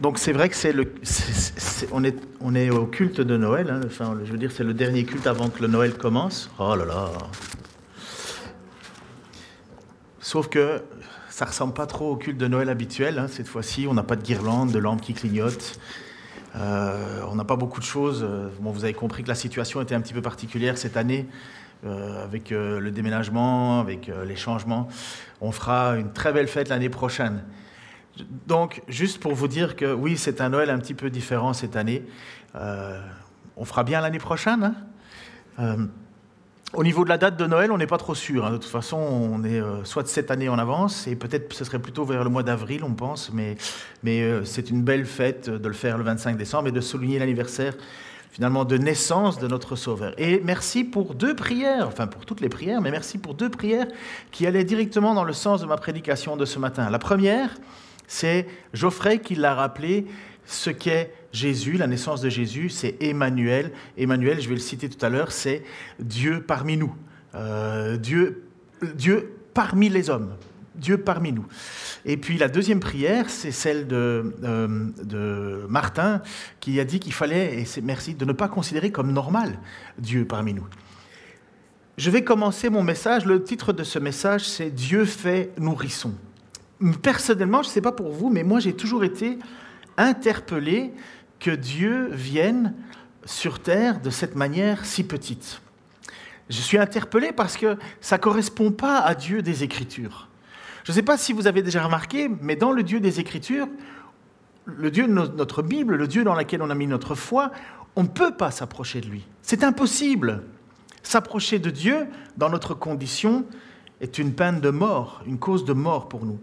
Donc c'est vrai que c'est le, on, est, on est au culte de Noël. Hein. enfin, je veux dire, c'est le dernier culte avant que le Noël commence. Oh là là. Sauf que ça ressemble pas trop au culte de Noël habituel. Hein. Cette fois-ci, on n'a pas de guirlande, de lampes qui clignotent. Euh, on n'a pas beaucoup de choses. Bon, vous avez compris que la situation était un petit peu particulière cette année. Euh, avec euh, le déménagement, avec les changements. On fera une très belle fête l'année prochaine. Donc, juste pour vous dire que oui, c'est un Noël un petit peu différent cette année. Euh, on fera bien l'année prochaine. Hein. Euh, au niveau de la date de Noël, on n'est pas trop sûr. Hein. De toute façon, on est euh, soit de cette année en avance, et peut-être ce serait plutôt vers le mois d'avril, on pense, mais, mais c'est une belle fête de le faire le 25 décembre et de souligner l'anniversaire finalement de naissance de notre Sauveur. Et merci pour deux prières, enfin pour toutes les prières, mais merci pour deux prières qui allaient directement dans le sens de ma prédication de ce matin. La première, c'est Geoffrey qui l'a rappelé, ce qu'est Jésus, la naissance de Jésus, c'est Emmanuel. Emmanuel, je vais le citer tout à l'heure, c'est Dieu parmi nous. Euh, Dieu, Dieu parmi les hommes. Dieu parmi nous. Et puis la deuxième prière, c'est celle de, euh, de, Martin qui a dit qu'il fallait, et c'est merci, de ne pas considérer comme normal Dieu parmi nous. Je vais commencer mon message. Le titre de ce message, c'est Dieu fait nourrisson personnellement, je ne sais pas pour vous, mais moi j'ai toujours été interpellé que Dieu vienne sur terre de cette manière si petite. Je suis interpellé parce que ça ne correspond pas à Dieu des Écritures. Je ne sais pas si vous avez déjà remarqué, mais dans le Dieu des Écritures, le Dieu de notre Bible, le Dieu dans lequel on a mis notre foi, on ne peut pas s'approcher de lui. C'est impossible. S'approcher de Dieu dans notre condition est une peine de mort, une cause de mort pour nous.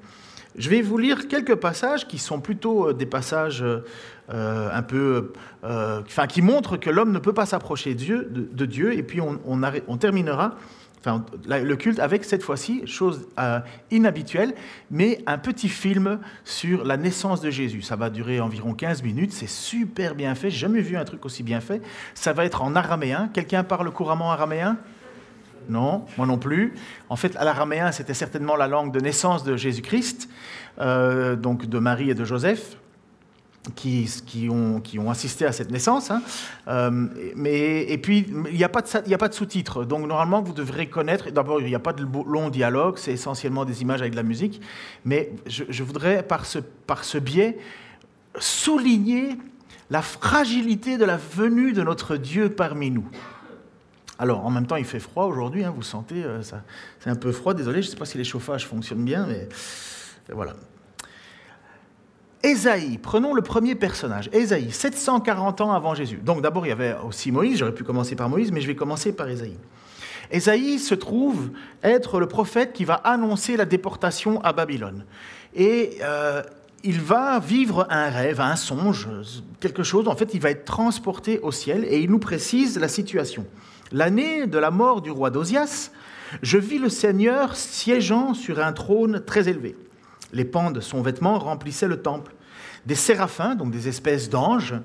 Je vais vous lire quelques passages qui sont plutôt euh, des passages euh, un peu, euh, enfin, qui montrent que l'homme ne peut pas s'approcher de Dieu, et puis on, on, terminera enfin, le culte avec cette fois-ci, chose inhabituelle, mais un petit film sur la naissance de Jésus. Ça va durer environ 15 minutes, c'est super bien fait, j'ai jamais vu un truc aussi bien fait. Ça va être en araméen. Quelqu'un parle couramment araméen? Non, moi non plus. En fait, l'araméen, c'était certainement la langue de naissance de Jésus-Christ, euh, donc de Marie et de Joseph, qui, ont, assisté à cette naissance. Hein. Euh, mais, et puis, il n'y a pas de, de sous-titres. Donc, normalement, vous devrez connaître. D'abord, il n'y a pas de long dialogue, c'est essentiellement des images avec de la musique. Mais je, voudrais, par ce, par ce biais, souligner la fragilité de la venue de notre Dieu parmi nous. Alors, en même temps, il fait froid aujourd'hui, hein, vous sentez, euh, c'est un peu froid, désolé, je ne sais pas si les chauffages fonctionnent bien, mais voilà. Ésaïe, prenons le premier personnage, Ésaïe, 740 ans avant Jésus. Donc d'abord, il y avait aussi Moïse, j'aurais pu commencer par Moïse, mais je vais commencer par Ésaïe. Ésaïe se trouve être le prophète qui va annoncer la déportation à Babylone. Et euh, il va vivre un rêve, un songe, quelque chose. En fait, il va être transporté au ciel et il nous précise la situation. L'année de la mort du roi d'Ozias, je vis le Seigneur siégeant sur un trône très élevé. Les pans de son vêtement remplissaient le temple. Des séraphins, donc des espèces d'anges,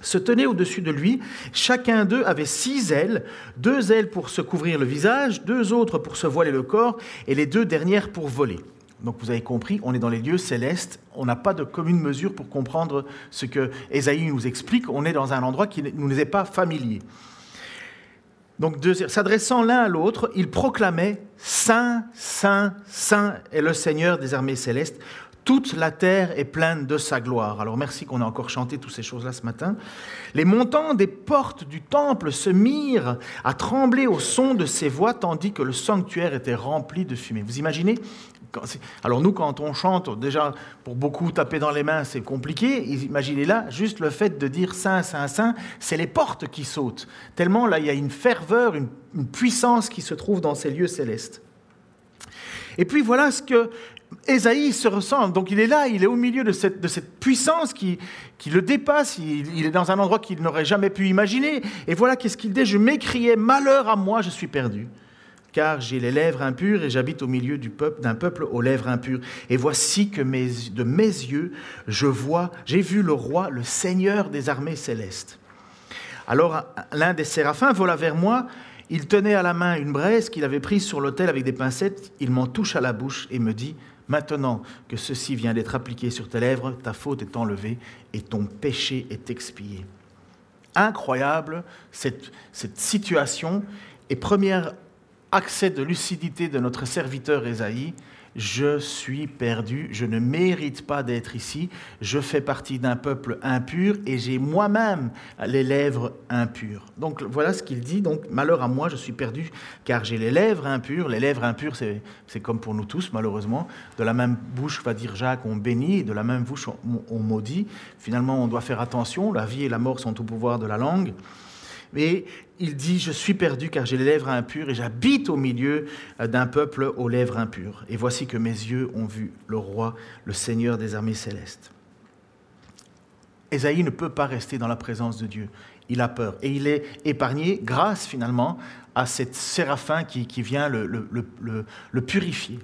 se tenaient au-dessus de lui. Chacun d'eux avait six ailes, deux ailes pour se couvrir le visage, deux autres pour se voiler le corps, et les deux dernières pour voler. Donc vous avez compris, on est dans les lieux célestes, on n'a pas de commune mesure pour comprendre ce que Ésaïe nous explique, on est dans un endroit qui ne nous est pas familier. Donc, s'adressant l'un à l'autre, ils proclamaient Saint, Saint, Saint est le Seigneur des armées célestes. Toute la terre est pleine de sa gloire. Alors merci qu'on a encore chanté toutes ces choses-là ce matin. Les montants des portes du temple se mirent à trembler au son de ces voix, tandis que le sanctuaire était rempli de fumée. Vous imaginez alors nous, quand on chante, déjà, pour beaucoup taper dans les mains, c'est compliqué. Imaginez là, juste le fait de dire Saint, Saint, Saint, c'est les portes qui sautent. Tellement là, il y a une ferveur, une, puissance qui se trouve dans ces lieux célestes. Et puis voilà ce que Ésaïe se ressent, donc il est là, il est au milieu de cette, puissance qui, qui le dépasse, il, il est dans un endroit qu'il n'aurait jamais pu imaginer. Et voilà qu'est-ce qu'il dit, je m'écriais, malheur à moi, je suis perdu car j'ai les lèvres impures et j'habite au milieu d'un peuple aux lèvres impures. Et voici que de mes yeux, je vois, j'ai vu le roi, le Seigneur des armées célestes. Alors l'un des séraphins vola vers moi, il tenait à la main une braise qu'il avait prise sur l'autel avec des pincettes, il m'en touche à la bouche et me dit, Maintenant que ceci vient d'être appliqué sur tes lèvres, ta faute est enlevée et ton péché est expié. Incroyable cette, cette situation. Et première accès de lucidité de notre serviteur Ésaïe, je suis perdu, je ne mérite pas d'être ici, je fais partie d'un peuple impur et j'ai moi-même les lèvres impures. Donc voilà ce qu'il dit, donc malheur à moi, je suis perdu car j'ai les lèvres impures. Les lèvres impures, c'est comme pour nous tous malheureusement. De la même bouche, va dire Jacques, on bénit, et de la même bouche, on maudit. Finalement, on doit faire attention, la vie et la mort sont au pouvoir de la langue. Mais il dit, je suis perdu car j'ai les lèvres impures et j'habite au milieu euh, d'un peuple aux lèvres impures. Et voici que mes yeux ont vu le roi, le Seigneur des armées célestes. Ésaïe ne peut pas rester dans la présence de Dieu. Il a peur. Et il est épargné grâce finalement à cet séraphin qui, vient le purifier.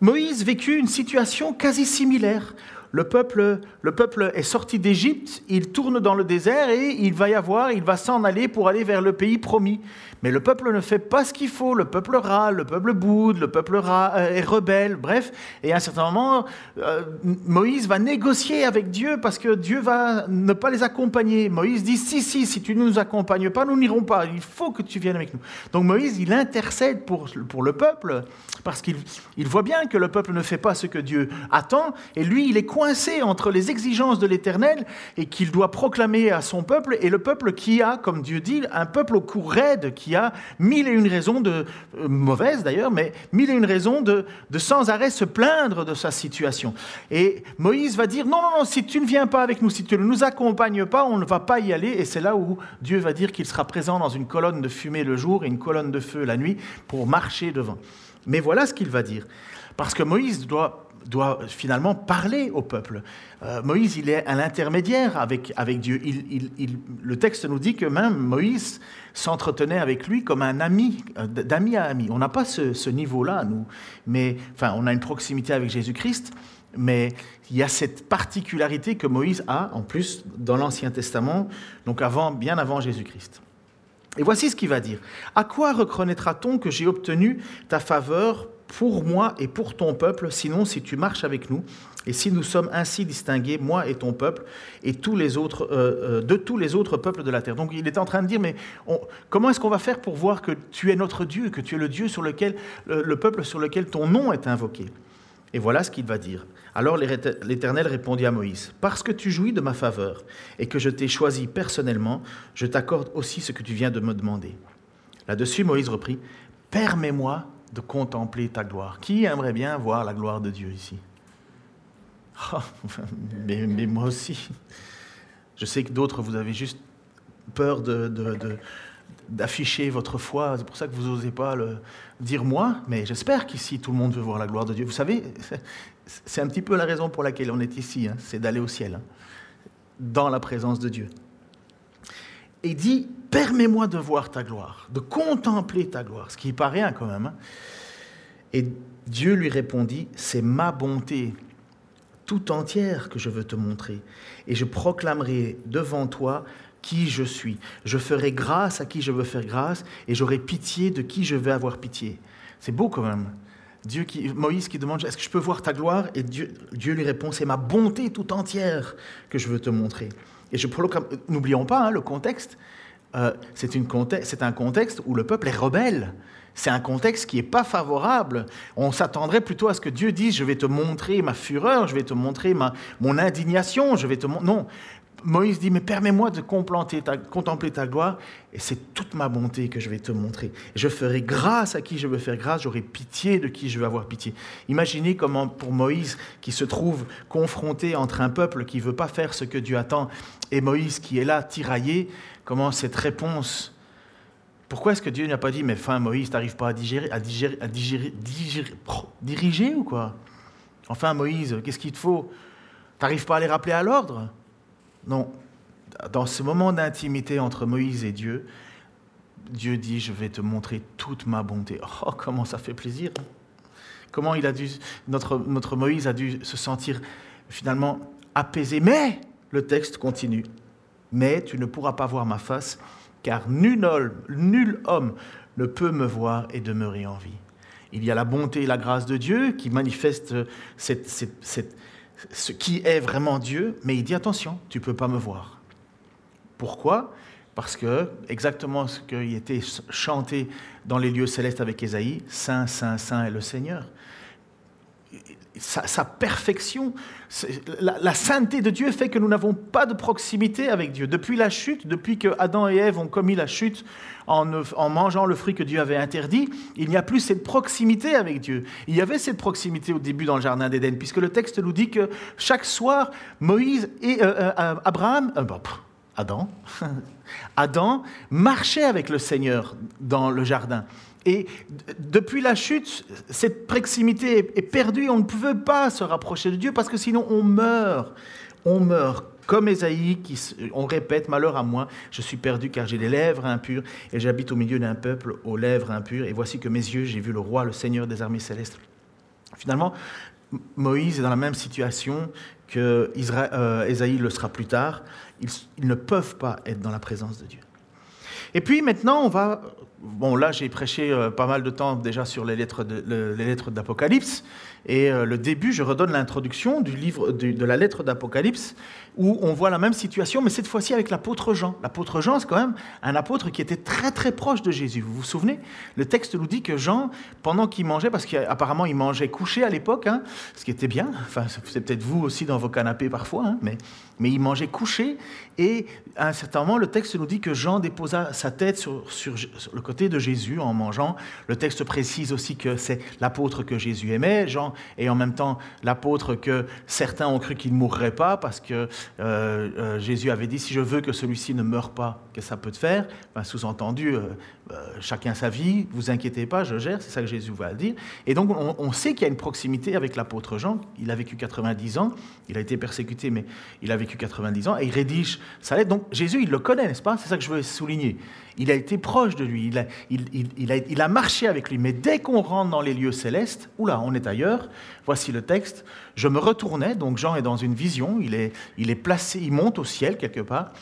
Moïse vécut une situation quasi similaire le peuple, le peuple est sorti d'Égypte, il tourne dans le désert et il va y avoir, il va s'en aller pour aller vers le pays promis. Mais le peuple ne fait pas ce qu'il faut, le peuple râle, le peuple boude, le peuple euh, est rebelle, bref. Et à un certain moment, euh, Moïse va négocier avec Dieu parce que Dieu va ne pas les accompagner. Moïse dit, si, si, si tu ne nous accompagnes pas, nous n'irons pas, il faut que tu viennes avec nous. Donc Moïse, il intercède pour, pour le peuple parce qu'il il voit bien que le peuple ne fait pas ce que Dieu attend, et lui, il est coincé entre les exigences de l'Éternel et qu'il doit proclamer à son peuple, et le peuple qui a, comme Dieu dit, un peuple au cou raide, qui a mille et une raisons de, euh, mauvaises d'ailleurs, mais mille et une raisons de, de sans arrêt se plaindre de sa situation. Et Moïse va dire, non, non, non, si tu ne viens pas avec nous, si tu ne nous accompagnes pas, on ne va pas y aller, et c'est là où Dieu va dire qu'il sera présent dans une colonne de fumée le jour et une colonne de feu la nuit pour marcher devant. Mais voilà ce qu'il va dire. Parce que Moïse doit, doit finalement parler au peuple. Euh, Moïse, il est un intermédiaire avec, avec Dieu. Le texte nous dit que même Moïse s'entretenait avec lui comme un ami, euh, d'ami à ami. On n'a pas ce, niveau-là, nous. Mais, enfin, on a une proximité avec Jésus-Christ, mais il y a cette particularité que Moïse a, en plus, dans l'Ancien Testament, donc avant, bien avant Jésus-Christ. Et voici ce qu'il va dire. À quoi reconnaîtra-t-on que j'ai obtenu ta faveur pour moi et pour ton peuple, sinon si tu marches avec nous, et si nous sommes ainsi distingués, moi et ton peuple, et tous les autres, euh, euh, de tous les autres peuples de la terre. Donc il est en train de dire, mais comment est-ce qu'on va faire pour voir que tu es notre Dieu, que tu es le Dieu sur lequel, le peuple sur lequel ton nom est invoqué? Et voilà ce qu'il va dire. Alors l'Éternel répondit à Moïse, Parce que tu jouis de ma faveur et que je t'ai choisi personnellement, je t'accorde aussi ce que tu viens de me demander. Là-dessus, Moïse reprit, Permets-moi de contempler ta gloire. Qui aimerait bien voir la gloire de Dieu ici? Ah, mais, moi aussi. Je sais que d'autres, vous avez juste peur de, d'afficher votre foi. C'est pour ça que vous n'osez pas le dire moi, mais j'espère qu'ici tout le monde veut voir la gloire de Dieu. Vous savez, c'est un petit peu la raison pour laquelle on est ici, hein, c'est d'aller au ciel, hein, dans la présence de Dieu. Et dit, permets-moi de voir ta gloire, de contempler ta gloire, ce qui n'est pas rien quand même. Hein. Et Dieu lui répondit, c'est ma bonté tout entière que je veux te montrer, et je proclamerai devant toi qui je suis. Je ferai grâce à qui je veux faire grâce, et j'aurai pitié de qui je veux avoir pitié. C'est beau quand même. Dieu qui, Moïse qui demande Est-ce que je peux voir ta gloire? Et Dieu, Dieu lui répond C'est ma bonté tout entière que je veux te montrer. Et je n'oublions pas hein, le contexte. Euh, c'est un contexte où le peuple est rebelle. C'est un contexte qui n'est pas favorable. On s'attendrait plutôt à ce que Dieu dise Je vais te montrer ma fureur, je vais te montrer ma, mon indignation, je vais te Non, Moïse dit, mais permets-moi de contempler ta, contempler ta gloire, et c'est toute ma bonté que je vais te montrer. Je ferai grâce à qui je veux faire grâce, j'aurai pitié de qui je veux avoir pitié. Imaginez comment pour Moïse, qui se trouve confronté entre un peuple qui ne veut pas faire ce que Dieu attend, et Moïse qui est là, tiraillé, comment cette réponse... Pourquoi est-ce que Dieu n'a pas dit, mais fin Moïse, tu n'arrives pas à digérer, à digérer, à digérer, diriger ou quoi? Enfin, Moïse, qu'est-ce qu'il te faut? T'arrives pas à les rappeler à l'ordre? Non. Dans ce moment d'intimité entre Moïse et Dieu, Dieu dit, je vais te montrer toute ma bonté. Oh, comment ça fait plaisir. Hein. comment il a dû, notre, notre Moïse a dû se sentir finalement apaisé. Mais, le texte continue, mais tu ne pourras pas voir ma face, car nul homme, nul homme ne peut me voir et demeurer en vie. Il y a la bonté et la grâce de Dieu qui manifestent ce qui est vraiment Dieu, mais il dit attention, tu ne peux pas me voir. Pourquoi? Parce que exactement ce qui était chanté dans les lieux célestes avec Ésaïe, Saint, Saint, Saint est le Seigneur sa, perfection, la, sainteté de Dieu fait que nous n'avons pas de proximité avec Dieu. Depuis la chute, depuis que Adam et Ève ont commis la chute en, mangeant le fruit que Dieu avait interdit, il n'y a plus cette proximité avec Dieu. Il y avait cette proximité au début dans le jardin d'Éden, puisque le texte nous dit que chaque soir, Moïse et euh, euh, euh, Abraham, Adam, Adam marchait avec le Seigneur dans le jardin. Et depuis la chute, cette proximité est perdue. On ne pouvait pas se rapprocher de Dieu parce que sinon on meurt. On meurt. Comme Ésaïe, on répète, malheur à moi, je suis perdu car j'ai des lèvres impures et j'habite au milieu d'un peuple aux lèvres impures. Et voici que mes yeux, j'ai vu le roi, le Seigneur des armées célestes. Finalement, Moïse est dans la même situation que euh, Ésaïe le sera plus tard. ils ne peuvent pas être dans la présence de Dieu. Et puis maintenant, on va Bon, là, j'ai prêché euh, pas mal de temps déjà sur les lettres d'Apocalypse. Et euh, le début, je redonne l'introduction du livre de, la lettre d'Apocalypse, où on voit la même situation, mais cette fois-ci avec l'apôtre Jean. L'apôtre Jean, c'est quand même un apôtre qui était très très proche de Jésus. Vous vous souvenez? Le texte nous dit que Jean, pendant qu'il mangeait, parce qu'apparemment il mangeait couché à l'époque, hein, ce qui était bien, enfin c'est peut-être vous aussi dans vos canapés parfois, hein, mais, il mangeait couché, et à un certain moment, le texte nous dit que Jean déposa sa tête sur, sur, sur le côté de Jésus en mangeant. Le texte précise aussi que c'est l'apôtre que Jésus aimait. Jean et en même temps l'apôtre que certains ont cru qu'il ne mourrait pas parce que euh, euh, Jésus avait dit si je veux que celui-ci ne meure pas, que ça peut te faire? Sous-entendu, euh, chacun sa vie, vous inquiétez pas, je gère, c'est ça que Jésus va dire. Et donc on, sait qu'il y a une proximité avec l'apôtre Jean. Il a vécu 90 ans, il a été persécuté, mais il a vécu 90 ans et il rédige sa lettre. Donc Jésus, il le connaît, n'est-ce pas? C'est ça que je veux souligner. Il a été proche de lui, il a, marché avec lui. Mais dès qu'on rentre dans les lieux célestes, oula, on est ailleurs, voici le texte, je me retournais, donc Jean est dans une vision, il est, il monte au ciel quelque part,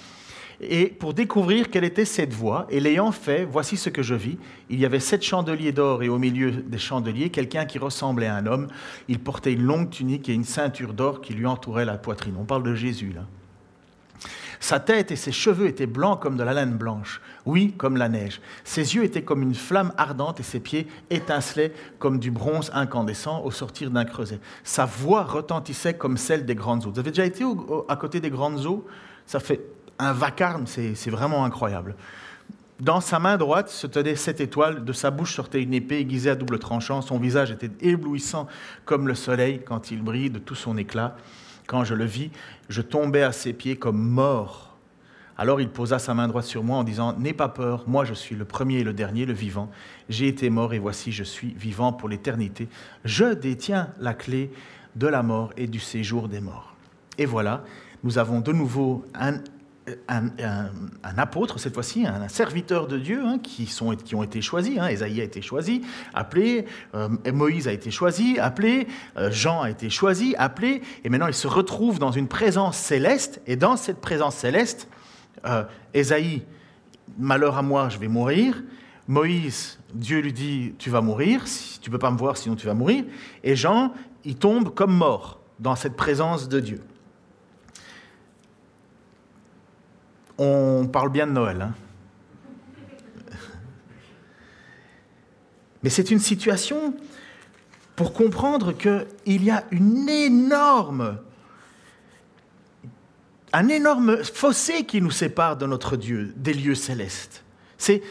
et pour découvrir quelle était cette voie, et l'ayant fait, voici ce que je vis. Il y avait sept chandeliers d'or, et au milieu des chandeliers, quelqu'un qui ressemblait à un homme. Il portait une longue tunique et une ceinture d'or qui lui entourait la poitrine. On parle de Jésus là. Sa tête et ses cheveux étaient blancs comme de la laine blanche, oui, comme la neige. Ses yeux étaient comme une flamme ardente et ses pieds étincelaient comme du bronze incandescent au sortir d'un creuset. Sa voix retentissait comme celle des grandes eaux. Vous avez déjà été à côté des grandes eaux? Ça fait un vacarme, c'est vraiment incroyable. Dans sa main droite se tenait sept étoiles, de sa bouche sortait une épée aiguisée à double tranchant, son visage était éblouissant comme le soleil quand il brille de tout son éclat. Quand je le vis, je tombais à ses pieds comme mort. Alors il posa sa main droite sur moi en disant, N'aie pas peur, moi je suis le premier et le dernier, le vivant. J'ai été mort et voici je suis vivant pour l'éternité. Je détiens la clé de la mort et du séjour des morts. Et voilà, nous avons de nouveau un apôtre, cette fois-ci, un, serviteur de Dieu, hein, qui, sont, qui ont été choisis. Hein. a été choisi, appelé, euh, Moïse a été choisi, appelé, euh, Jean a été choisi, appelé, et maintenant il se retrouve dans une présence céleste, et dans cette présence céleste, euh, malheur à moi, je vais mourir. Moïse, Dieu lui dit, tu vas mourir, tu ne peux pas me voir, sinon tu vas mourir. Et Jean, il tombe comme mort dans cette présence de Dieu. on parle bien de Noël. Hein. Mais c'est une situation pour comprendre qu'il y a une énorme, un énorme fossé qui nous sépare de notre Dieu, des lieux célestes. C'est,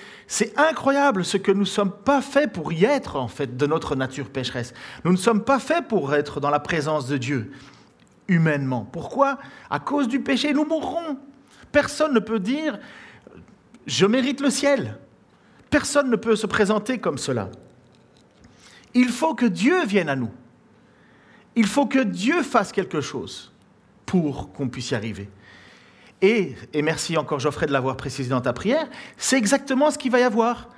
incroyable ce que nous ne sommes pas faits pour y être, en fait, de notre nature pécheresse. Nous ne sommes pas faits pour être dans la présence de Dieu, humainement. Pourquoi? À cause du péché, nous mourrons. Personne ne peut dire je mérite le ciel. Personne ne peut se présenter comme cela. Il faut que Dieu vienne à nous. Il faut que Dieu fasse quelque chose pour qu'on puisse y arriver. Et, et merci encore Geoffrey de l'avoir précisé dans ta prière, c'est exactement ce qu'il va y avoir.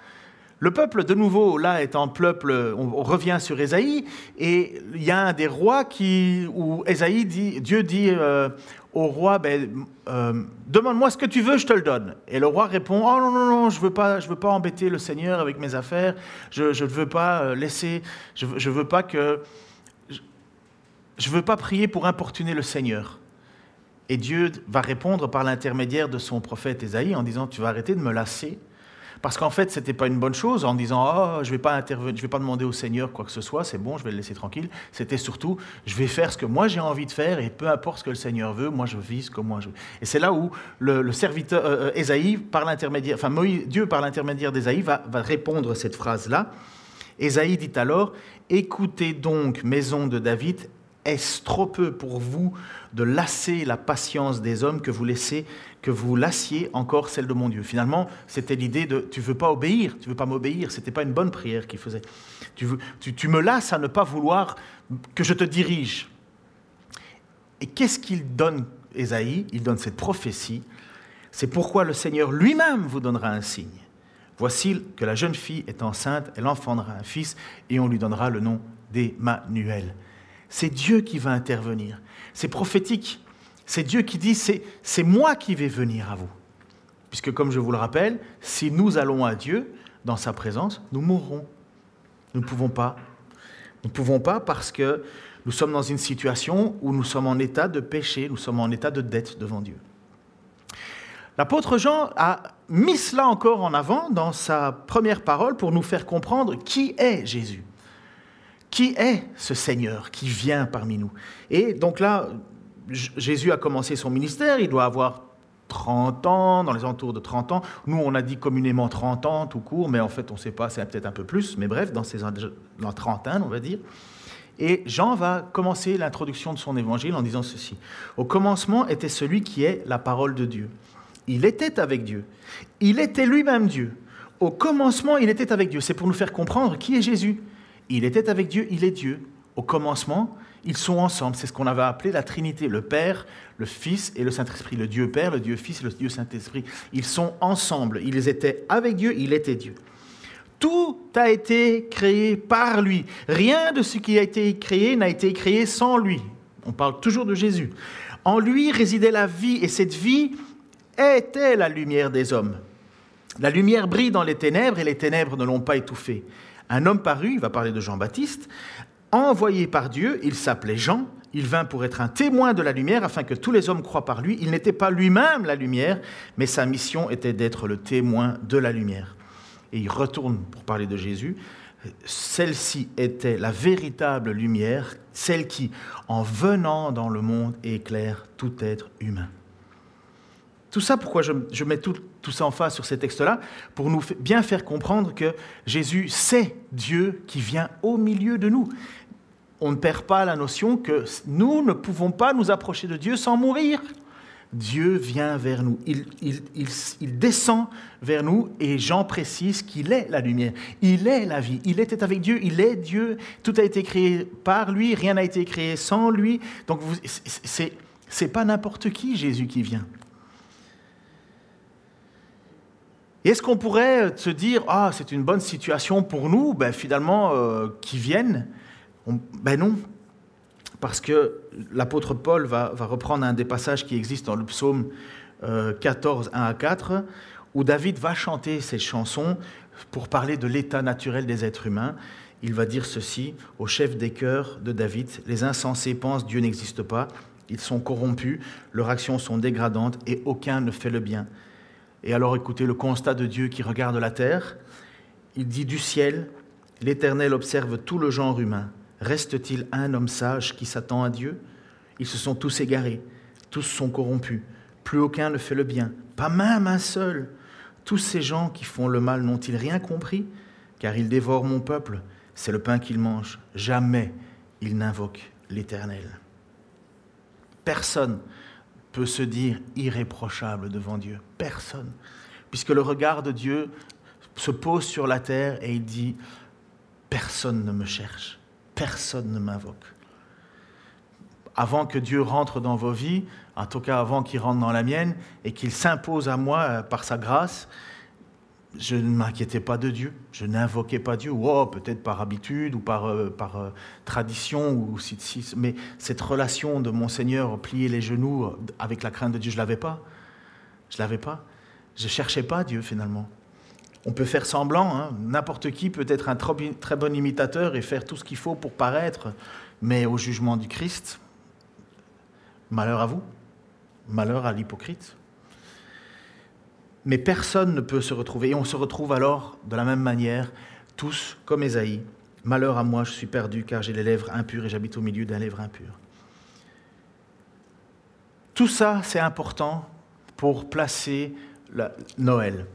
Le peuple, de nouveau, là, est en peuple, on revient sur Ésaïe, et il y a un des rois qui, où Ésaïe dit, Dieu dit euh, au roi, ben, euh, demande-moi ce que tu veux, je te le donne. Et le roi répond, oh non, non, non, je ne veux, pas, je veux pas embêter le Seigneur avec mes affaires, je ne veux pas euh, laisser, je ne veux pas que, je ne veux pas prier pour importuner le Seigneur. Et Dieu va répondre par l'intermédiaire de son prophète Ésaïe en disant, tu vas arrêter de me lasser parce qu'en fait, ce n'était pas une bonne chose en disant oh, je ne vais, pas intervenir, je vais pas demander au Seigneur quoi que ce soit, c'est bon, je vais le laisser tranquille. C'était surtout je vais faire ce que moi j'ai envie de faire et peu importe ce que le Seigneur veut, moi je vis ce que moi je veux. Et c'est là où le, serviteur euh, euh par l'intermédiaire, enfin Dieu par l'intermédiaire d'Ésaïe va, va répondre à cette phrase-là. Ésaïe dit alors Écoutez donc, maison de David, est-ce trop peu pour vous de lasser la patience des hommes que vous laissez, que vous lassiez encore celle de mon Dieu? Finalement, c'était l'idée de tu veux pas obéir, tu veux pas m'obéir. C'était pas une bonne prière qu'il faisait. Tu, tu, me lasses à ne pas vouloir que je te dirige. Et qu'est-ce qu'il donne, Ésaïe? Il donne cette prophétie. C'est pourquoi le Seigneur lui-même vous donnera un signe. Voici que la jeune fille est enceinte, elle enfantera un fils, et on lui donnera le nom d'Emmanuel. C'est Dieu qui va intervenir. C'est prophétique. C'est Dieu qui dit, c'est moi qui vais venir à vous. Puisque comme je vous le rappelle, si nous allons à Dieu, dans sa présence, nous mourrons. Nous ne pouvons pas. Nous ne pouvons pas parce que nous sommes dans une situation où nous sommes en état de péché, nous sommes en état de dette devant Dieu. L'apôtre Jean a mis cela encore en avant dans sa première parole pour nous faire comprendre qui est Jésus. Qui est ce Seigneur qui vient parmi nous? Et donc là, Jésus a commencé son ministère, il doit avoir 30 ans, dans les entours de 30 ans. Nous, on a dit communément 30 ans, tout court, mais en fait, on ne sait pas, c'est peut-être un peu plus, mais bref, dans ces dans trentaine, on va dire. Et Jean va commencer l'introduction de son évangile en disant ceci. Au commencement était celui qui est la parole de Dieu. Il était avec Dieu. Il était lui-même Dieu. Au commencement, il était avec Dieu. C'est pour nous faire comprendre qui est Jésus. Il était avec Dieu, il est Dieu. Au commencement, ils sont ensemble. C'est ce qu'on avait appelé la Trinité, le Père, le Fils et le Saint-Esprit. Le Dieu Père, le Dieu Fils et le Dieu Saint-Esprit. Ils sont ensemble. Ils étaient avec Dieu, il était Dieu. Tout a été créé par lui. Rien de ce qui a été créé n'a été créé sans lui. On parle toujours de Jésus. En lui résidait la vie et cette vie était la lumière des hommes. La lumière brille dans les ténèbres et les ténèbres ne l'ont pas étouffée un homme parut, il va parler de Jean-Baptiste, envoyé par Dieu, il s'appelait Jean, il vint pour être un témoin de la lumière afin que tous les hommes croient par lui. Il n'était pas lui-même la lumière, mais sa mission était d'être le témoin de la lumière. Et il retourne pour parler de Jésus. Celle-ci était la véritable lumière, celle qui, en venant dans le monde, éclaire tout être humain. Tout ça, pourquoi je, mets tout, ça en face sur ces textes-là Pour nous bien faire comprendre que Jésus, c'est Dieu qui vient au milieu de nous. On ne perd pas la notion que nous ne pouvons pas nous approcher de Dieu sans mourir. Dieu vient vers nous, il, il, descend vers nous et Jean précise qu'il est la lumière, il est la vie, il était avec Dieu, il est Dieu, tout a été créé par lui, rien n'a été créé sans lui. Donc c'est, c'est pas n'importe qui Jésus qui vient. Est-ce qu'on pourrait se dire, ah, c'est une bonne situation pour nous, ben, finalement, euh, qui viennent Ben non, parce que l'apôtre Paul va, reprendre un des passages qui existent dans le psaume 14, euh, 1 à 4, où David va chanter ces chansons pour parler de l'état naturel des êtres humains. Il va dire ceci au chef des cœurs de David, les insensés pensent Dieu n'existe pas, ils sont corrompus, leurs actions sont dégradantes et aucun ne fait le bien. Et alors écoutez le constat de Dieu qui regarde la terre. Il dit du ciel, l'Éternel observe tout le genre humain. Reste-t-il un homme sage qui s'attend à Dieu? Ils se sont tous égarés, tous sont corrompus. Plus aucun ne fait le bien, pas même un seul. Tous ces gens qui font le mal n'ont-ils rien compris? Car ils dévorent mon peuple, c'est le pain qu'ils mangent. Jamais ils n'invoquent l'Éternel. Personne peut se dire irréprochable devant Dieu Personne. Puisque le regard de Dieu se pose sur la terre et il dit, personne ne me cherche, personne ne m'invoque. avant que Dieu rentre dans vos vies, en tout cas avant qu'il rentre dans la mienne, et qu'il s'impose à moi euh, par sa grâce, je ne m'inquiétais pas de Dieu, je n'invoquais pas Dieu, oh, peut-être par habitude ou par, euh, par euh, tradition, ou si, mais cette relation de mon Seigneur plier les genoux avec la crainte de Dieu, je ne l'avais pas. Je ne l'avais pas. Je ne cherchais pas Dieu finalement. On peut faire semblant, hein. n'importe qui peut être un très bon imitateur et faire tout ce qu'il faut pour paraître, mais au jugement du Christ, malheur à vous, malheur à l'hypocrite. Mais personne ne peut se retrouver, et on se retrouve alors de la même manière, tous comme Ésaïe. Malheur à moi, je suis perdu car j'ai les lèvres impures et j'habite au milieu d'un lèvre impur. Tout ça, c'est important pour placer Noël.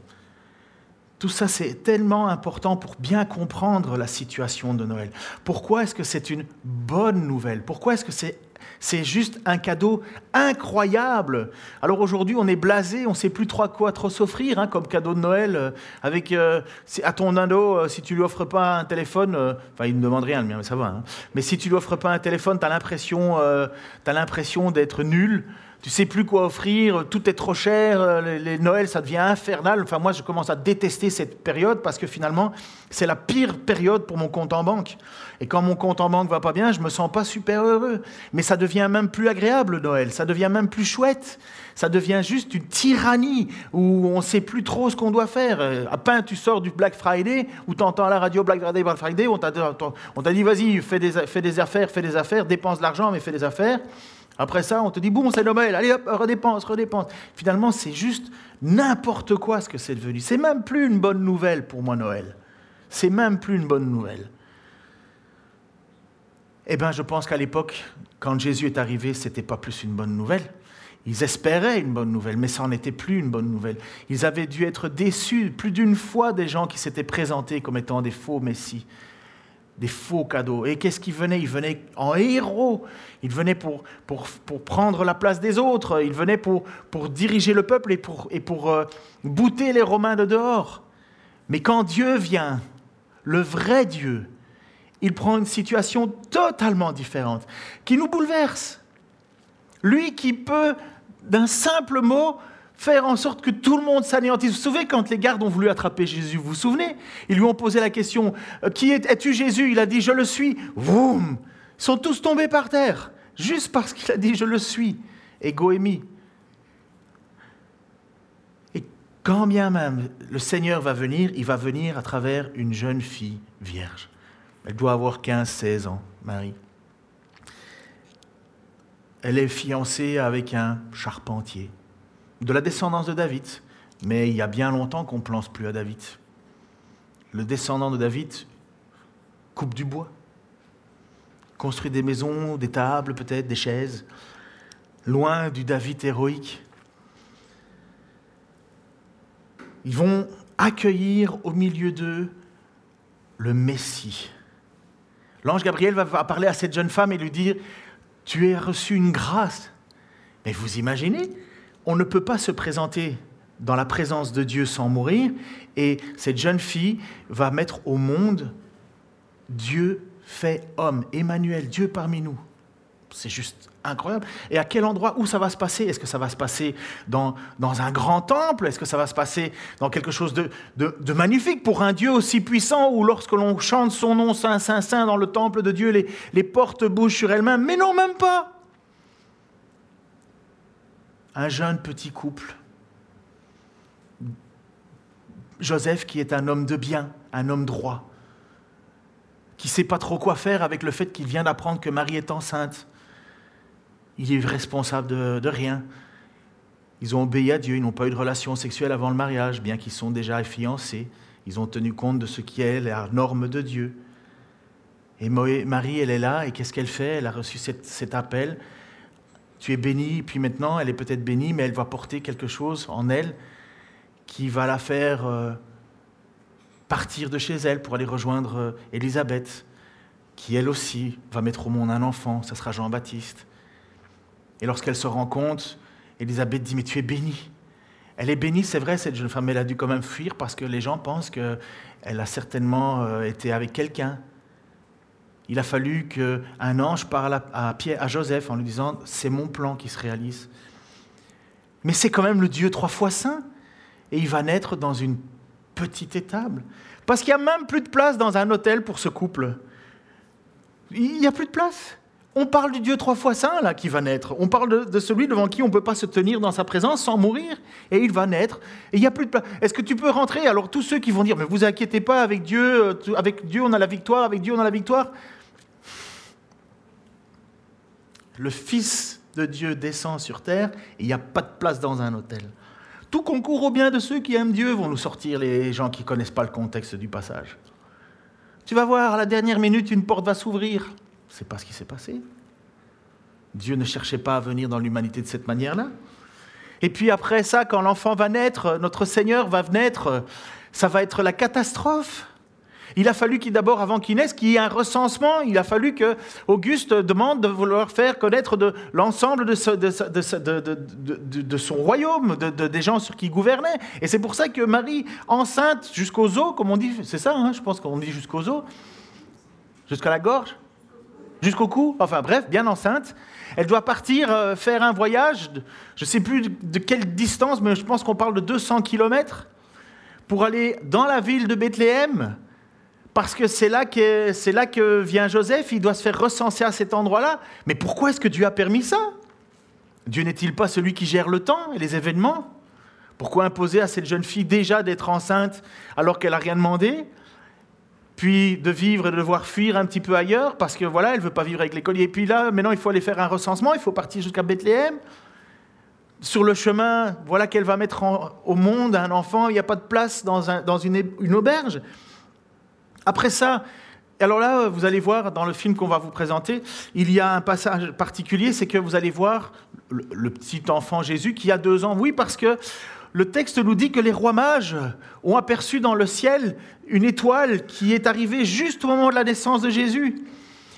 Tout ça, c'est tellement important pour bien comprendre la situation de Noël. Pourquoi est-ce que c'est une bonne nouvelle? Pourquoi est-ce que c'est c'est juste un cadeau incroyable. Alors aujourd'hui, on est blasé, on ne sait plus trop quoi trop s'offrir hein, comme cadeau de Noël. Euh, avec euh, à ton ado, euh, si tu lui offres pas un téléphone, enfin il ne demande rien, mais ça va. Hein. mais si tu lui offres pas un téléphone, tu as l'impression d'être nul tu sais plus quoi offrir, tout est trop cher, euh, les, ça devient infernal. Enfin, moi, je commence à détester cette période parce que finalement, c'est la pire période pour mon compte en banque. Et quand mon compte en banque va pas bien, je me sens pas super heureux. Mais ça devient même plus agréable, Noël. Ça devient même plus chouette. Ça devient juste une tyrannie où on sait plus trop ce qu'on doit faire. Euh, à peine tu sors du Black Friday ou tu entends à la radio Black Friday, Black Friday, on t'a dit, vas-y, fais des, fais des affaires, fais des affaires, dépense de l'argent, mais fais des affaires. Après ça, on te dit, bon, c'est Noël, allez hop, redépense, redépense. Finalement, c'est juste n'importe quoi ce que c'est devenu. C'est même plus une bonne nouvelle pour moi, Noël. C'est même plus une bonne nouvelle. Eh bien, je pense qu'à l'époque, quand Jésus est arrivé, ce n'était pas plus une bonne nouvelle. Ils espéraient une bonne nouvelle, mais ça n'en était plus une bonne nouvelle. Ils avaient dû être déçus plus d'une fois des gens qui s'étaient présentés comme étant des faux messies des faux cadeaux. Et qu'est-ce qu'il venait? Il venait en héros. Il venait pour, pour, pour, prendre la place des autres. Il venait pour, pour diriger le peuple et pour, et pour euh, bouter les Romains de dehors. Mais quand Dieu vient, le vrai Dieu, il prend une situation totalement différente, qui nous bouleverse. Lui qui peut, d'un simple mot, faire en sorte que tout le monde s'anéantisse. Vous vous souvenez quand les gardes ont voulu attraper Jésus, vous vous souvenez? Ils lui ont posé la question, euh, qui es-tu Jésus? Il a dit, je le suis. Voum Ils sont tous tombés par terre, juste parce qu'il a dit, je le suis. Et Goémie. Et quand bien même le Seigneur va venir, il va venir à travers une jeune fille vierge. Elle doit avoir 15-16 ans, Marie. Elle est fiancée avec un charpentier de la descendance de David, mais il y a bien longtemps qu'on ne pense plus à David. Le descendant de David coupe du bois, construit des maisons, des tables peut-être, des chaises, loin du David héroïque. Ils vont accueillir au milieu d'eux le Messie. L'ange Gabriel va parler à cette jeune femme et lui dire, tu as reçu une grâce. Mais vous imaginez on ne peut pas se présenter dans la présence de Dieu sans mourir, et cette jeune fille va mettre au monde Dieu fait homme, Emmanuel, Dieu parmi nous. C'est juste incroyable. Et à quel endroit, où ça va se passer? Est-ce que ça va se passer dans, dans un grand temple? Est-ce que ça va se passer dans quelque chose de, de, magnifique pour un Dieu aussi puissant où lorsque l'on chante son nom Saint, Saint, Saint dans le temple de Dieu, les, les portes bougent sur elles-mêmes? Mais non, même pas un jeune petit couple. Joseph qui est un homme de bien, un homme droit, qui ne sait pas trop quoi faire avec le fait qu'il vient d'apprendre que Marie est enceinte. Il est responsable de, rien. Ils ont obéi à Dieu, ils n'ont pas eu de relation sexuelle avant le mariage, bien qu'ils sont déjà fiancés. Ils ont tenu compte de ce qui est la norme de Dieu. Et Marie, elle est là, et qu'est-ce qu'elle fait? Elle a reçu cet appel tu es bénie, puis maintenant elle est peut-être bénie, mais elle va porter quelque chose en elle qui va la faire euh, partir de chez elle pour aller rejoindre euh, Élisabeth, qui elle aussi va mettre au monde un enfant, ça sera Jean-Baptiste. Et lorsqu'elle se rend compte, Élisabeth dit, mais tu es bénie. Elle est bénie, c'est vrai, cette jeune femme, elle a dû quand même fuir parce que les gens pensent qu'elle a certainement euh, été avec quelqu'un. Il a fallu qu'un ange parle à, à Joseph en lui disant C'est mon plan qui se réalise. Mais c'est quand même le Dieu trois fois saint. Et il va naître dans une petite étable. Parce qu'il n'y a même plus de place dans un hôtel pour ce couple. Il n'y a plus de place. On parle du Dieu trois fois saint, là, qui va naître. On parle de, celui devant qui on ne peut pas se tenir dans sa présence sans mourir. Et il va naître. Et il n'y a plus de place. Est-ce que tu peux rentrer? Alors, tous ceux qui vont dire, mais vous inquiétez pas, avec Dieu, euh, avec Dieu, on a la victoire, avec Dieu, on a la victoire. Le Fils de Dieu descend sur terre et il n'y a pas de place dans un hôtel. Tout concourt au bien de ceux qui aiment Dieu, vont nous sortir les gens qui ne connaissent pas le contexte du passage. Tu vas voir, à la dernière minute, une porte va s'ouvrir. C'est pas ce qui s'est passé. Dieu ne cherchait pas à venir dans l'humanité de cette manière-là. Et puis après ça, quand l'enfant va naître, notre Seigneur va naître, ça va être la catastrophe. Il a fallu qu'il d'abord, avant qu'il naisse, qu'il y ait un recensement. Il a fallu que Auguste demande de vouloir faire connaître l'ensemble de, son royaume, des gens sur qui il gouvernait. Et c'est pour ça que Marie, enceinte jusqu'aux os, comme on dit, c'est ça, hein, je pense qu'on dit jusqu'aux os, jusqu'à la gorge, jusqu'au cou, enfin bref, bien enceinte. Elle doit partir euh, faire un voyage, je ne sais plus de quelle distance, mais je pense qu'on parle de 200 kilomètres, pour aller dans la ville de Bethléem, parce que c'est là, que, c'est là que vient Joseph, il doit se faire recenser à cet endroit-là. Mais pourquoi est-ce que Dieu a permis ça? Dieu n'est-il pas celui qui gère le temps et les événements? Pourquoi imposer à cette jeune fille déjà d'être enceinte alors qu'elle n'a rien demandé? Puis de vivre et de devoir fuir un petit peu ailleurs parce que voilà, elle veut pas vivre avec les colliers. Et puis là, maintenant, il faut aller faire un recensement, il faut partir jusqu'à Bethléem. Sur le chemin, voilà qu'elle va mettre au monde un enfant, il n'y a pas de place dans, un, dans une, une, auberge. Après ça, alors là, vous allez voir dans le film qu'on va vous présenter, il y a un passage particulier, c'est que vous allez voir le, le petit enfant Jésus qui a deux ans. Oui, parce que le texte nous dit que les rois mages ont aperçu dans le ciel une étoile qui est arrivée juste au moment de la naissance de Jésus.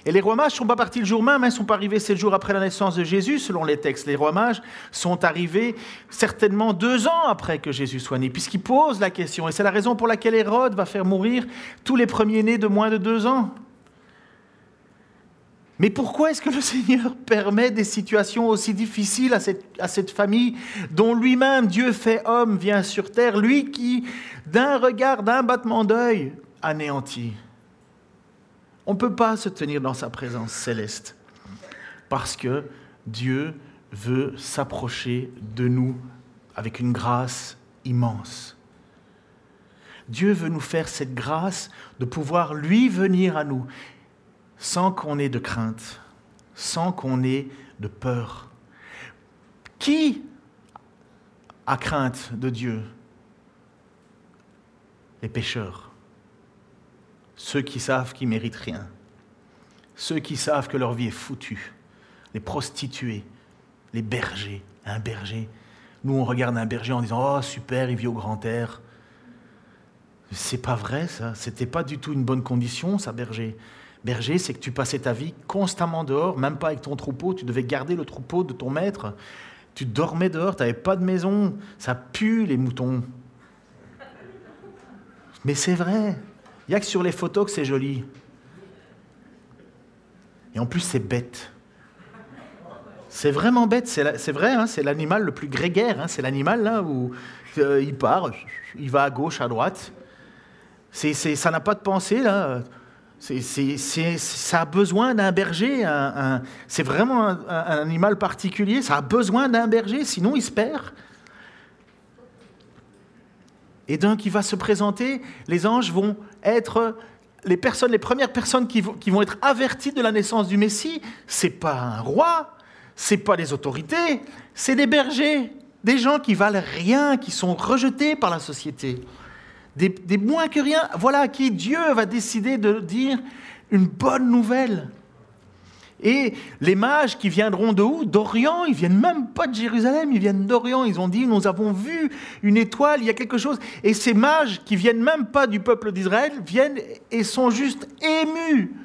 Et les rois mages ne sont pas partis le jour même, ils ne sont pas arrivés sept jours après la naissance de Jésus, selon les textes. Les rois mages sont arrivés certainement deux ans après que Jésus soit né, puisqu'ils posent la question. Et c'est la raison pour laquelle Hérode va faire mourir tous les premiers-nés de moins de deux ans. Mais pourquoi est-ce que le Seigneur permet des situations aussi difficiles à cette, à cette famille dont lui-même, Dieu fait homme, vient sur terre, lui qui, d'un regard, d'un battement d'œil, anéantit On ne peut pas se tenir dans sa présence céleste parce que Dieu veut s'approcher de nous avec une grâce immense. Dieu veut nous faire cette grâce de pouvoir lui venir à nous sans qu'on ait de crainte, sans qu'on ait de peur. Qui a crainte de Dieu? Les pécheurs, ceux qui savent qu'ils méritent rien, ceux qui savent que leur vie est foutue, les prostituées, les bergers, un berger. Nous, on regarde un berger en disant Oh, super, il vit au grand air. C'est pas vrai, ça. C'était pas du tout une bonne condition, ça, berger. Berger, c'est que tu passais ta vie constamment dehors, même pas avec ton troupeau, tu devais garder le troupeau de ton maître. Tu dormais dehors, tu n'avais pas de maison, ça pue les moutons. Mais c'est vrai, il n'y a que sur les photos que c'est joli. Et en plus, c'est bête. C'est vraiment bête, c'est vrai, hein, c'est l'animal le plus grégaire, hein, c'est l'animal là où euh, il part, il va à gauche, à droite. Ça n'a pas de pensée là ça a besoin d'un berger. c'est vraiment un, animal particulier. Ça a besoin d'un berger, sinon il se perd. Et donc, il va se présenter. Les anges vont être les personnes, les premières personnes qui, vont être averties de la naissance du Messie. C'est pas un roi, c'est pas les autorités, c'est des bergers, des gens qui valent rien, qui sont rejetés par la société des, moins que rien, voilà à qui Dieu va décider de dire une bonne nouvelle. Et les mages qui viendront de où? D'Orient, ils viennent même pas de Jérusalem, ils viennent d'Orient. Ils ont dit, nous avons vu une étoile, il y a quelque chose. Et ces mages qui viennent même pas du peuple d'Israël viennent et sont juste émus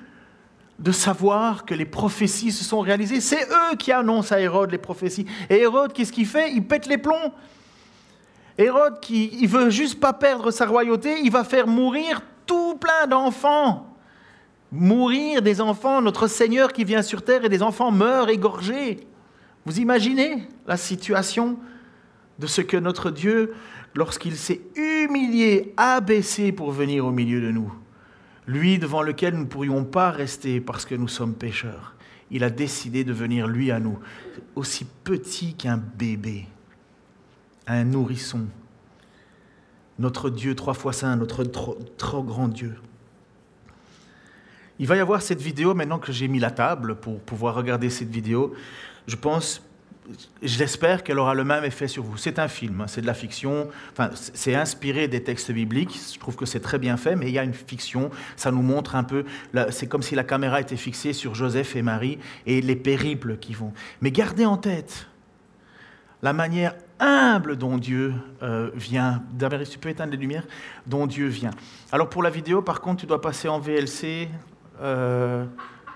de savoir que les prophéties se sont réalisées. C'est eux qui annoncent à Hérode les prophéties. Et Hérode, qu'est-ce qu'il fait? Il pète les plombs. Hérode, qui il veut juste pas perdre sa royauté, il va faire mourir tout plein d'enfants mourir des enfants, notre Seigneur qui vient sur terre et des enfants meurent égorgés. Vous imaginez la situation de ce que notre Dieu, lorsqu'il s'est humilié, abaissé pour venir au milieu de nous, lui devant lequel nous ne pourrions pas rester parce que nous sommes pécheurs, il a décidé de venir lui à nous, aussi petit qu'un bébé, un nourrisson, notre Dieu trois fois saint, notre trop, trop grand Dieu. Il va y avoir cette vidéo maintenant que j'ai mis la table pour pouvoir regarder cette vidéo. Je pense, j'espère qu'elle aura le même effet sur vous. C'est un film, hein, c'est de la fiction. Enfin, c'est inspiré des textes bibliques. Je trouve que c'est très bien fait, mais il y a une fiction. Ça nous montre un peu. C'est comme si la caméra était fixée sur Joseph et Marie et les périples qui vont. Mais gardez en tête la manière humble dont Dieu euh, vient. D'abord, tu peux éteindre les lumières Dont Dieu vient. Alors pour la vidéo, par contre, tu dois passer en VLC. Euh,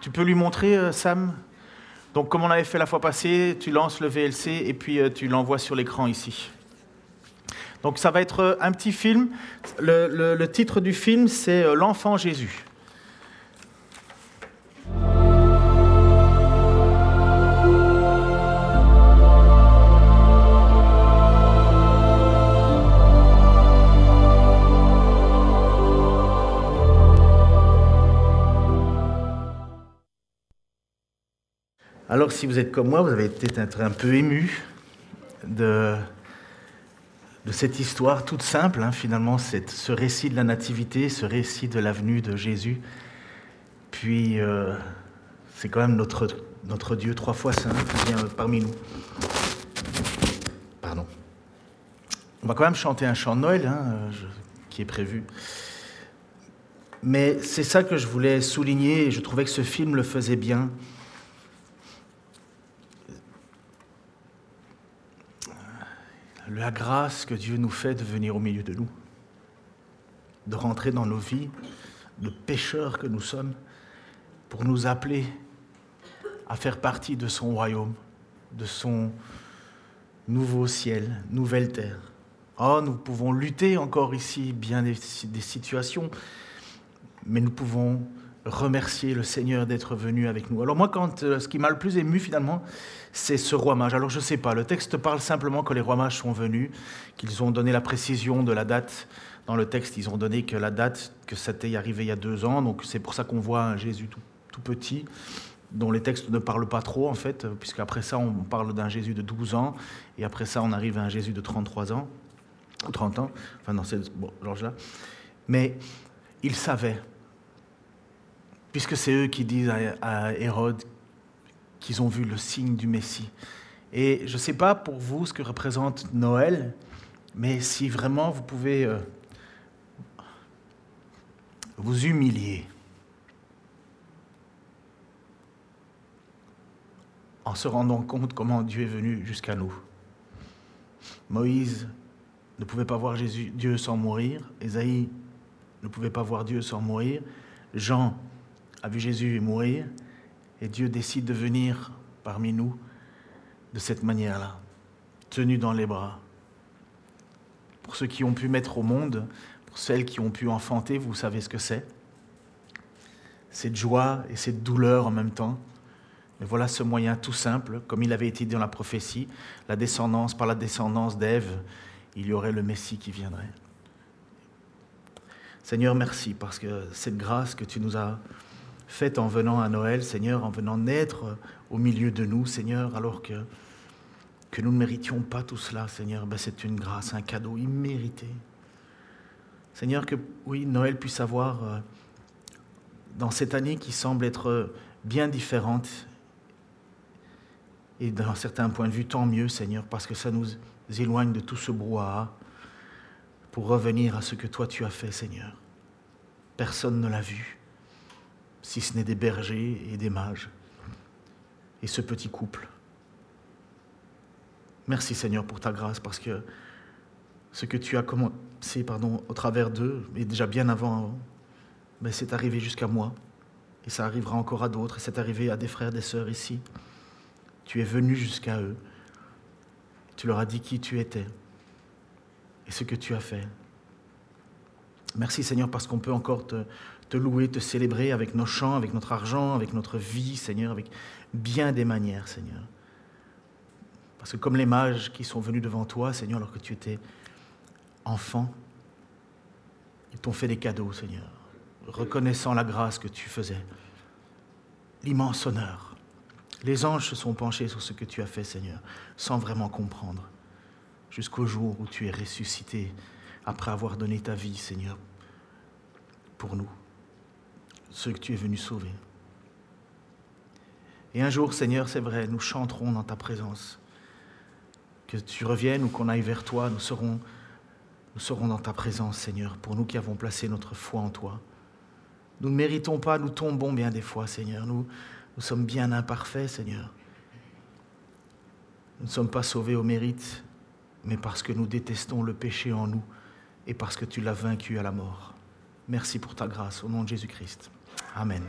tu peux lui montrer, euh, Sam? Donc, comme on avait fait la fois passée, tu lances le VLC et puis euh, tu l'envoies sur l'écran ici. Donc, ça va être un petit film. le titre du film, c'est L'enfant Jésus. Alors si vous êtes comme moi, vous avez peut-être être un peu ému de, cette histoire toute simple, hein, finalement, ce récit de la nativité, ce récit de la venue de Jésus. Puis euh, c'est quand même notre, Dieu trois fois saint qui vient parmi nous. Pardon. On va quand même chanter un chant de Noël hein, qui est prévu. Mais c'est ça que je voulais souligner et je trouvais que ce film le faisait bien. La grâce que Dieu nous fait de venir au milieu de nous, de rentrer dans nos vies de pécheurs que nous sommes, pour nous appeler à faire partie de son royaume, de son nouveau ciel, nouvelle terre. Oh, nous pouvons lutter encore ici, bien des, des situations, mais nous pouvons remercier le Seigneur d'être venu avec nous. Alors moi, quand, euh, ce qui m'a le plus ému finalement, c'est ce roi mage. Alors je ne sais pas, le texte parle simplement que les rois mages sont venus, qu'ils ont donné la précision de la date. Dans le texte, ils ont donné que la date, que c'était arrivé il y a deux ans, donc c'est pour ça qu'on voit un Jésus tout, petit, dont les textes ne parlent pas trop en fait, puisqu'après ça, on parle d'un Jésus de 12 ans, et après ça, on arrive à un Jésus de 33 ans, 30 ans, enfin dans ce bon, là Mais ils savaient puisque c'est eux qui disent à Hérode qu'ils ont vu le signe du Messie. Et je ne sais pas pour vous ce que représente Noël, mais si vraiment vous pouvez euh, vous humilier en se rendant compte comment Dieu est venu jusqu'à nous. Moïse ne pouvait pas voir Jésus, Dieu sans mourir, Ésaïe ne pouvait pas voir Dieu sans mourir, Jean a vu Jésus mourir et Dieu décide de venir parmi nous de cette manière-là, tenu dans les bras. Pour ceux qui ont pu mettre au monde, pour celles qui ont pu enfanter, vous savez ce que c'est. Cette joie et cette douleur en même temps. Mais voilà ce moyen tout simple, comme il avait été dit dans la prophétie, la descendance, par la descendance d'Ève, il y aurait le Messie qui viendrait. Seigneur, merci parce que cette grâce que tu nous as Faites en venant à Noël, Seigneur, en venant naître au milieu de nous, Seigneur, alors que, nous ne méritions pas tout cela, Seigneur. Ben, c'est une grâce, un cadeau immérité. Seigneur, que oui, Noël puisse avoir, euh, dans cette année qui semble être bien différente, et d'un certain point de vue, tant mieux, Seigneur, parce que ça nous éloigne de tout ce brouhaha pour revenir à ce que toi tu as fait, Seigneur. Personne ne l'a vu si ce n'est des bergers et des mages, et ce petit couple. Merci Seigneur pour ta grâce, parce que ce que tu as commencé au travers d'eux, et déjà bien avant, ben c'est arrivé jusqu'à moi, et ça arrivera encore à d'autres, et c'est arrivé à des frères, des sœurs ici. Tu es venu jusqu'à eux, tu leur as dit qui tu étais, et ce que tu as fait. Merci Seigneur parce qu'on peut encore te, louer, te célébrer avec nos chants, avec notre argent, avec notre vie, Seigneur, avec bien des manières, Seigneur. Parce que comme les mages qui sont venus devant toi, Seigneur, alors que tu étais enfant, ils t'ont fait des cadeaux, Seigneur, reconnaissant la grâce que tu faisais, l'immense honneur. Les anges se sont penchés sur ce que tu as fait, Seigneur, sans vraiment comprendre, jusqu'au jour où tu es ressuscité après avoir donné ta vie, Seigneur, pour nous, ceux que tu es venu sauver. Et un jour, Seigneur, c'est vrai, nous chanterons dans ta présence que tu reviennes ou qu'on aille vers toi, nous serons, nous serons dans ta présence, Seigneur, pour nous qui avons placé notre foi en toi. Nous ne méritons pas, nous tombons bien des fois, Seigneur. Nous, nous sommes bien imparfaits, Seigneur. Nous ne sommes pas sauvés au mérite, mais parce que nous détestons le péché en nous et parce que tu l'as vaincu à la mort. Merci pour ta grâce, au nom de Jésus-Christ. Amen.